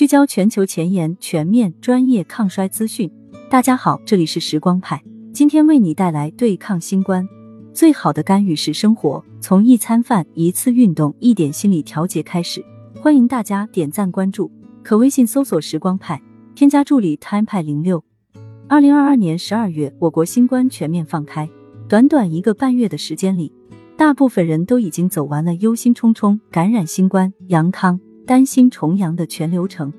聚焦全球前沿、全面、专业抗衰资讯。大家好，这里是时光派，今天为你带来对抗新冠最好的干预是生活，从一餐饭、一次运动、一点心理调节开始。欢迎大家点赞关注，可微信搜索“时光派”，添加助理 “time 派零六”。二零二二年十二月，我国新冠全面放开，短短一个半月的时间里，大部分人都已经走完了忧心忡忡感染新冠、阳康。担心重阳的全流程。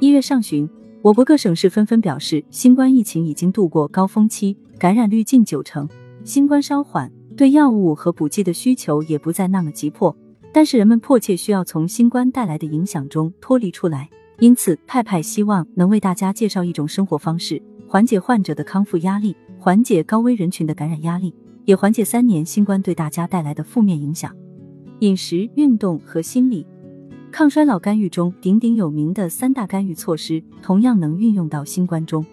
一月上旬，我国各省市纷纷表示，新冠疫情已经度过高峰期，感染率近九成，新冠稍缓，对药物和补剂的需求也不再那么急迫。但是人们迫切需要从新冠带来的影响中脱离出来，因此派派希望能为大家介绍一种生活方式，缓解患者的康复压力，缓解高危人群的感染压力，也缓解三年新冠对大家带来的负面影响。饮食、运动和心理。抗衰老干预中鼎鼎有名的三大干预措施，同样能运用到新冠中。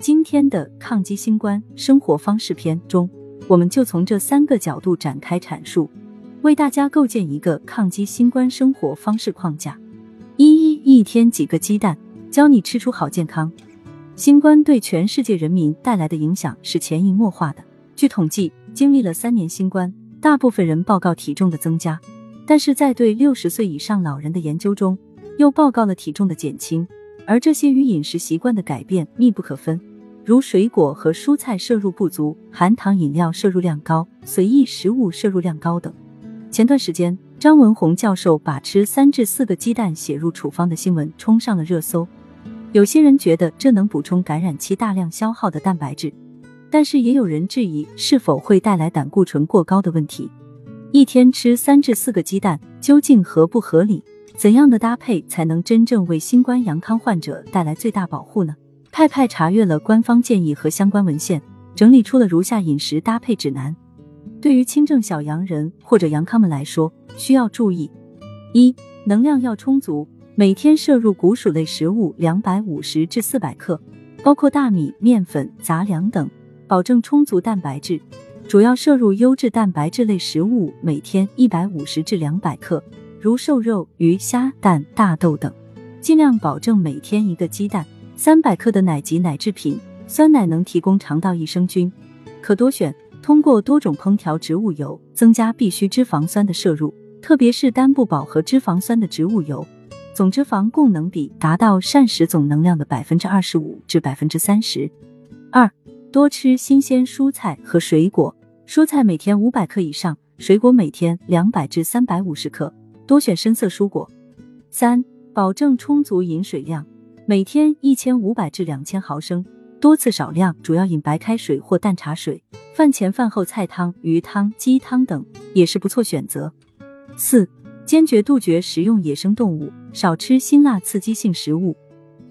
今天的抗击新冠生活方式篇中，我们就从这三个角度展开阐述，为大家构建一个抗击新冠生活方式框架。一一一天几个鸡蛋，教你吃出好健康。新冠对全世界人民带来的影响是潜移默化的。据统计，经历了三年新冠，大部分人报告体重的增加。但是在对六十岁以上老人的研究中，又报告了体重的减轻，而这些与饮食习惯的改变密不可分，如水果和蔬菜摄入不足、含糖饮料摄入量高、随意食物摄入量高等。前段时间，张文宏教授把吃三至四个鸡蛋写入处方的新闻冲上了热搜。有些人觉得这能补充感染期大量消耗的蛋白质，但是也有人质疑是否会带来胆固醇过高的问题。一天吃三至四个鸡蛋究竟合不合理？怎样的搭配才能真正为新冠阳康患者带来最大保护呢？派派查阅了官方建议和相关文献，整理出了如下饮食搭配指南。对于轻症小阳人或者阳康们来说，需要注意：一、能量要充足，每天摄入谷薯类食物两百五十至四百克，包括大米、面粉、杂粮等，保证充足蛋白质。主要摄入优质蛋白质类食物，每天一百五十至两百克，如瘦肉、鱼虾、蛋、大豆等。尽量保证每天一个鸡蛋，三百克的奶及奶制品。酸奶能提供肠道益生菌，可多选。通过多种烹调植物油，增加必需脂肪酸的摄入，特别是单不饱和脂肪酸的植物油，总脂肪供能比达到膳食总能量的百分之二十五至百分之三十。二，多吃新鲜蔬菜和水果。蔬菜每天五百克以上，水果每天两百至三百五十克，多选深色蔬果。三、保证充足饮水量，每天一千五百至两千毫升，多次少量，主要饮白开水或淡茶水。饭前饭后菜汤、鱼汤、鸡汤等也是不错选择。四、坚决杜绝食用野生动物，少吃辛辣刺激性食物。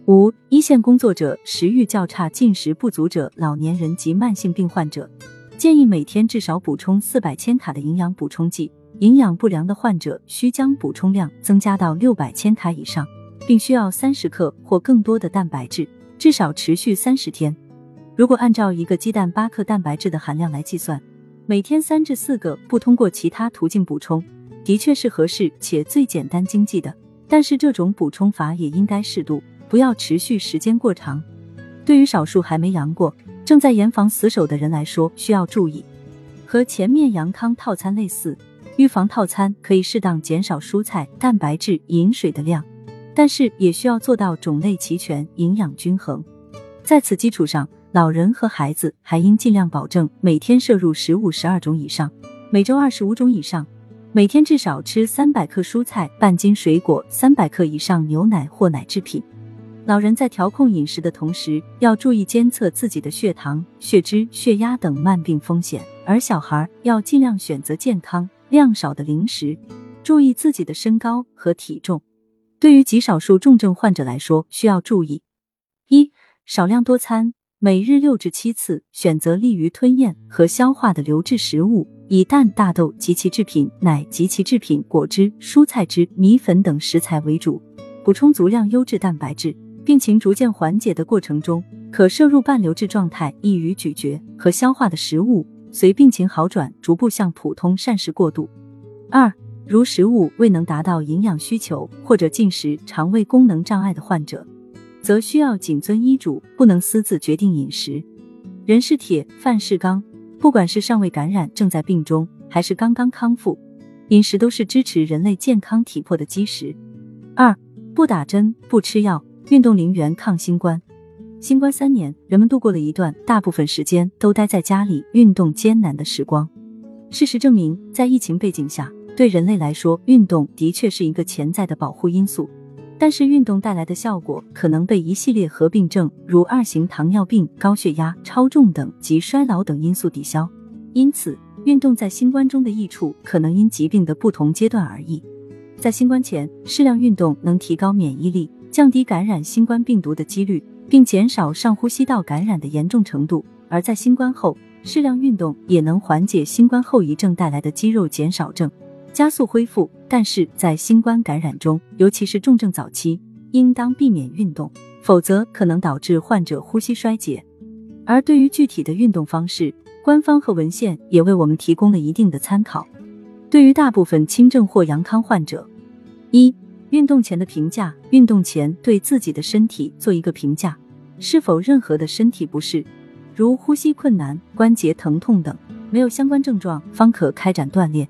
五、一线工作者、食欲较差、进食不足者、老年人及慢性病患者。建议每天至少补充四百千卡的营养补充剂，营养不良的患者需将补充量增加到六百千卡以上，并需要三十克或更多的蛋白质，至少持续三十天。如果按照一个鸡蛋八克蛋白质的含量来计算，每天三至四个，不通过其他途径补充，的确是合适且最简单经济的。但是这种补充法也应该适度，不要持续时间过长。对于少数还没阳过。正在严防死守的人来说，需要注意，和前面阳康套餐类似，预防套餐可以适当减少蔬菜、蛋白质、饮水的量，但是也需要做到种类齐全、营养均衡。在此基础上，老人和孩子还应尽量保证每天摄入食物十二种以上，每周二十五种以上，每天至少吃三百克蔬菜、半斤水果、三百克以上牛奶或奶制品。老人在调控饮食的同时，要注意监测自己的血糖、血脂、血压等慢病风险；而小孩要尽量选择健康、量少的零食，注意自己的身高和体重。对于极少数重症患者来说，需要注意：一、少量多餐，每日六至七次，选择利于吞咽和消化的流质食物，以蛋、大豆及其制品、奶及其制品、果汁、蔬菜汁、米粉等食材为主，补充足量优质蛋白质。病情逐渐缓解的过程中，可摄入半流质状态、易于咀嚼和消化的食物，随病情好转逐步向普通膳食过渡。二、如食物未能达到营养需求或者进食肠胃功能障碍的患者，则需要谨遵医嘱，不能私自决定饮食。人是铁，饭是钢，不管是尚未感染、正在病中，还是刚刚康复，饮食都是支持人类健康体魄的基石。二，不打针，不吃药，运动零元抗新冠。新冠三年，人们度过了一段大部分时间都待在家里运动艰难的时光。事实证明，在疫情背景下，对人类来说，运动的确是一个潜在的保护因素，但是运动带来的效果可能被一系列合并症，如二型糖尿病、高血压、超重等及衰老等因素抵消。因此，运动在新冠中的益处可能因疾病的不同阶段而异。在新冠前，适量运动能提高免疫力，降低感染新冠病毒的几率，并减少上呼吸道感染的严重程度；而在新冠后，适量运动也能缓解新冠后遗症带来的肌肉减少症。加速恢复，但是在新冠感染中，尤其是重症早期，应当避免运动，否则可能导致患者呼吸衰竭。而对于具体的运动方式，官方和文献也为我们提供了一定的参考。对于大部分轻症或阳康患者，一、运动前的评价：运动前对自己的身体做一个评价，是否任何的身体不适，如呼吸困难、关节疼痛等，没有相关症状，方可开展锻炼。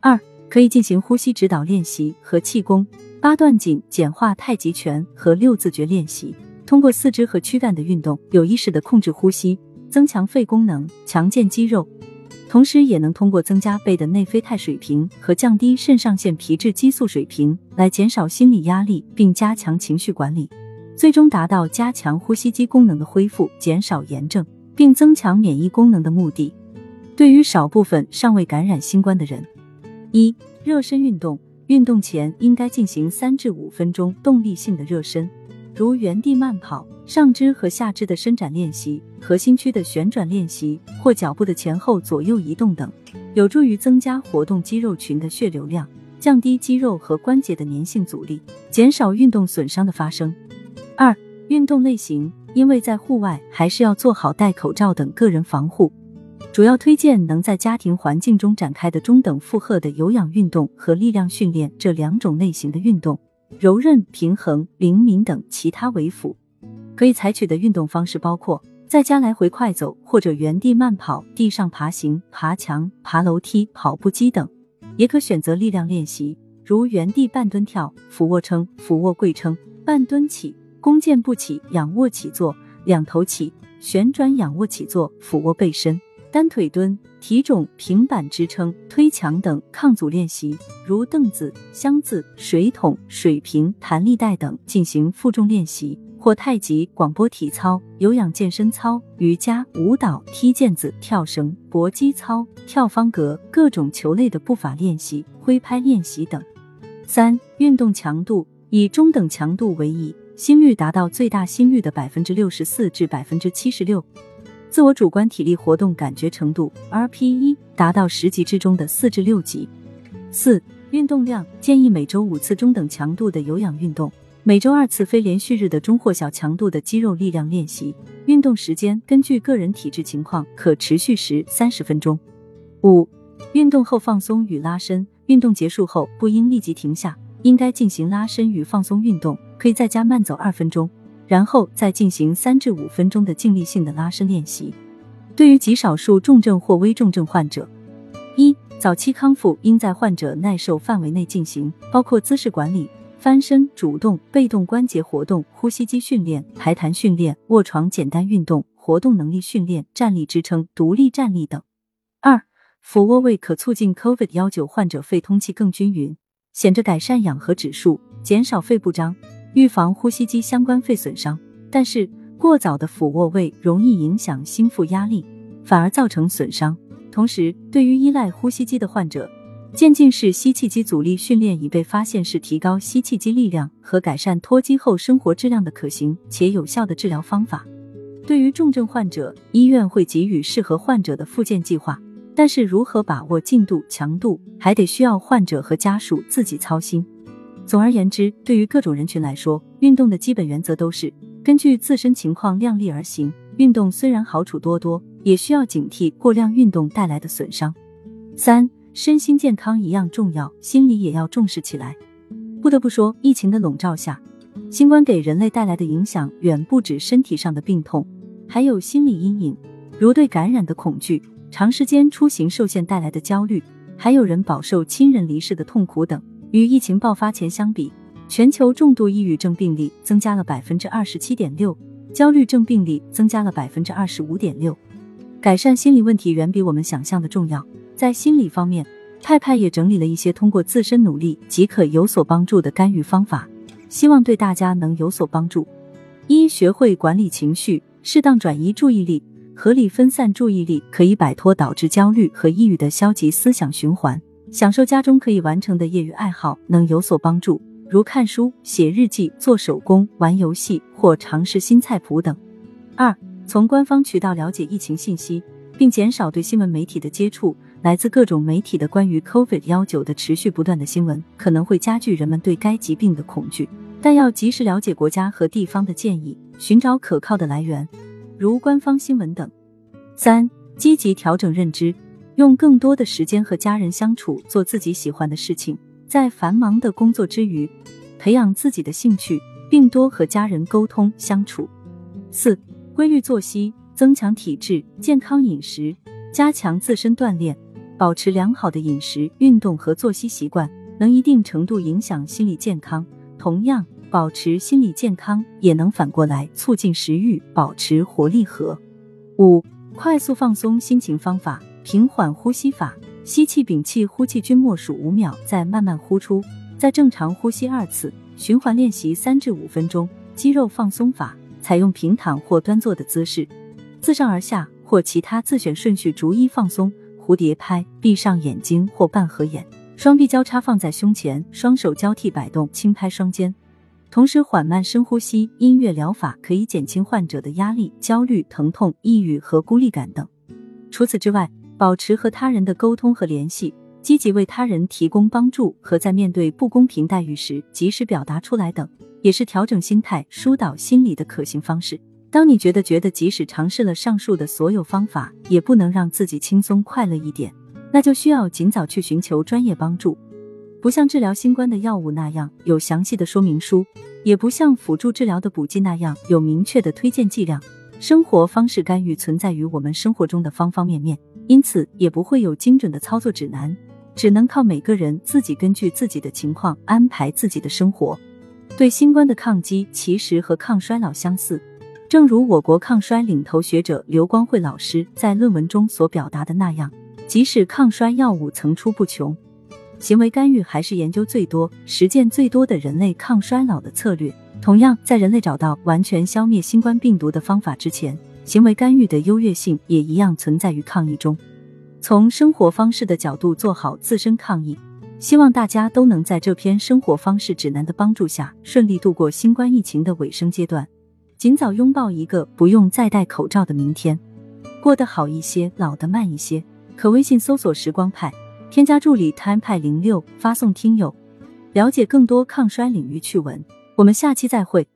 二、可以进行呼吸指导练习和气功、八段锦、简化太极拳和六字诀练习。通过四肢和躯干的运动，有意识的控制呼吸，增强肺功能，强健肌肉，同时也能通过增加肺的内啡肽水平和降低肾上腺皮质激素水平，来减少心理压力，并加强情绪管理，最终达到加强呼吸机功能的恢复，减少炎症，并增强免疫功能的目的。对于少部分尚未感染新冠的人。一、热身运动，运动前应该进行三至五分钟动力性的热身，如原地慢跑、上肢和下肢的伸展练习、核心区的旋转练习或脚步的前后左右移动等，有助于增加活动肌肉群的血流量，降低肌肉和关节的粘性阻力，减少运动损伤的发生。二、运动类型，因为在户外还是要做好戴口罩等个人防护。主要推荐能在家庭环境中展开的中等负荷的有氧运动和力量训练这两种类型的运动，柔韧、平衡、灵敏等其他为辅。可以采取的运动方式包括在家来回快走或者原地慢跑、地上爬行、爬墙、爬楼梯、跑步机等，也可选择力量练习，如原地半蹲跳、俯卧撑、俯卧跪撑、半蹲起、弓箭步起、仰卧起坐、两头起、旋转仰卧起坐、俯卧背身。单腿蹲、体踵、平板支撑、推墙等抗阻练习，如凳子、箱子、水桶、水瓶、弹力带等进行负重练习，或太极、广播体操、有氧健身操、瑜伽、舞蹈、踢毽子、跳绳、搏击操、跳方格、各种球类的步法练习、挥拍练习等。三、运动强度以中等强度为宜，心率达到最大心率的百分之六十四至百分之七十六。自我主观体力活动感觉程度 RPE 达到十级之中的四至六级。四、运动量建议每周五次中等强度的有氧运动，每周二次非连续日的中或小强度的肌肉力量练习。运动时间根据个人体质情况可持续时三十分钟。五、运动后放松与拉伸，运动结束后不应立即停下，应该进行拉伸与放松运动，可以在家慢走二分钟。然后再进行三至五分钟的静力性的拉伸练习。对于极少数重症或危重症患者，一早期康复应在患者耐受范围内进行，包括姿势管理、翻身、主动、被动关节活动、呼吸机训练、排痰训练、卧床简单运动、活动能力训练、站立支撑、独立站立等。二俯卧位可促进 COVID 幺九患者肺通气更均匀，显着改善氧合指数，减少肺部张。预防呼吸机相关肺损伤，但是过早的俯卧位容易影响心腹压力，反而造成损伤。同时，对于依赖呼吸机的患者，渐进式吸气机阻力训练已被发现是提高吸气机力量和改善脱机后生活质量的可行且有效的治疗方法。对于重症患者，医院会给予适合患者的复健计划，但是如何把握进度、强度，还得需要患者和家属自己操心。总而言之，对于各种人群来说，运动的基本原则都是根据自身情况量力而行。运动虽然好处多多，也需要警惕过量运动带来的损伤。三、身心健康一样重要，心理也要重视起来。不得不说，疫情的笼罩下，新冠给人类带来的影响远不止身体上的病痛，还有心理阴影，如对感染的恐惧、长时间出行受限带来的焦虑，还有人饱受亲人离世的痛苦等。与疫情爆发前相比，全球重度抑郁症病例增加了百分之二十七点六，焦虑症病例增加了百分之二十五点六。改善心理问题远比我们想象的重要。在心理方面，派派也整理了一些通过自身努力即可有所帮助的干预方法，希望对大家能有所帮助。一、学会管理情绪，适当转移注意力，合理分散注意力，可以摆脱导致焦虑和抑郁的消极思想循环。享受家中可以完成的业余爱好，能有所帮助，如看书、写日记、做手工、玩游戏或尝试新菜谱等。二、从官方渠道了解疫情信息，并减少对新闻媒体的接触。来自各种媒体的关于 COVID 幺九的持续不断的新闻，可能会加剧人们对该疾病的恐惧。但要及时了解国家和地方的建议，寻找可靠的来源，如官方新闻等。三、积极调整认知，用更多的时间和家人相处，做自己喜欢的事情。在繁忙的工作之余，培养自己的兴趣，并多和家人沟通相处。四、规律作息，增强体质，健康饮食，加强自身锻炼。保持良好的饮食、运动和作息习惯，能一定程度影响心理健康。同样，保持心理健康也能反过来促进食欲，保持活力和。五、快速放松心情方法：平缓呼吸法，吸气、屏气、呼气均默数五秒，再慢慢呼出，再正常呼吸二次，循环练习三至五分钟。肌肉放松法，采用平躺或端坐的姿势，自上而下或其他自选顺序逐一放松。蝴蝶拍，闭上眼睛或半合眼，双臂交叉放在胸前，双手交替摆动，轻拍双肩，同时缓慢深呼吸。音乐疗法可以减轻患者的压力、焦虑、疼痛、抑郁和孤立感等。除此之外，保持和他人的沟通和联系，积极为他人提供帮助和在面对不公平待遇时及时表达出来等，也是调整心态、疏导心理的可行方式。当你觉得觉得即使尝试了上述的所有方法，也不能让自己轻松快乐一点，那就需要尽早去寻求专业帮助。不像治疗新冠的药物那样有详细的说明书，也不像辅助治疗的补剂那样有明确的推荐剂量。生活方式干预存在于我们生活中的方方面面，因此也不会有精准的操作指南，只能靠每个人自己根据自己的情况安排自己的生活。对新冠的抗击其实和抗衰老相似。正如我国抗衰领头学者刘光慧老师在论文中所表达的那样，即使抗衰药物层出不穷，行为干预还是研究最多、实践最多的人类抗衰老的策略。同样，在人类找到完全消灭新冠病毒的方法之前，行为干预的优越性也一样存在于抗疫中。从生活方式的角度做好自身抗疫，希望大家都能在这篇生活方式指南的帮助下，顺利度过新冠疫情的尾声阶段。尽早拥抱一个不用再戴口罩的明天，过得好一些，老得慢一些。可微信搜索“时光派”，添加助理 “time 派零六”，发送“听友”，了解更多抗衰领域趣闻。我们下期再会。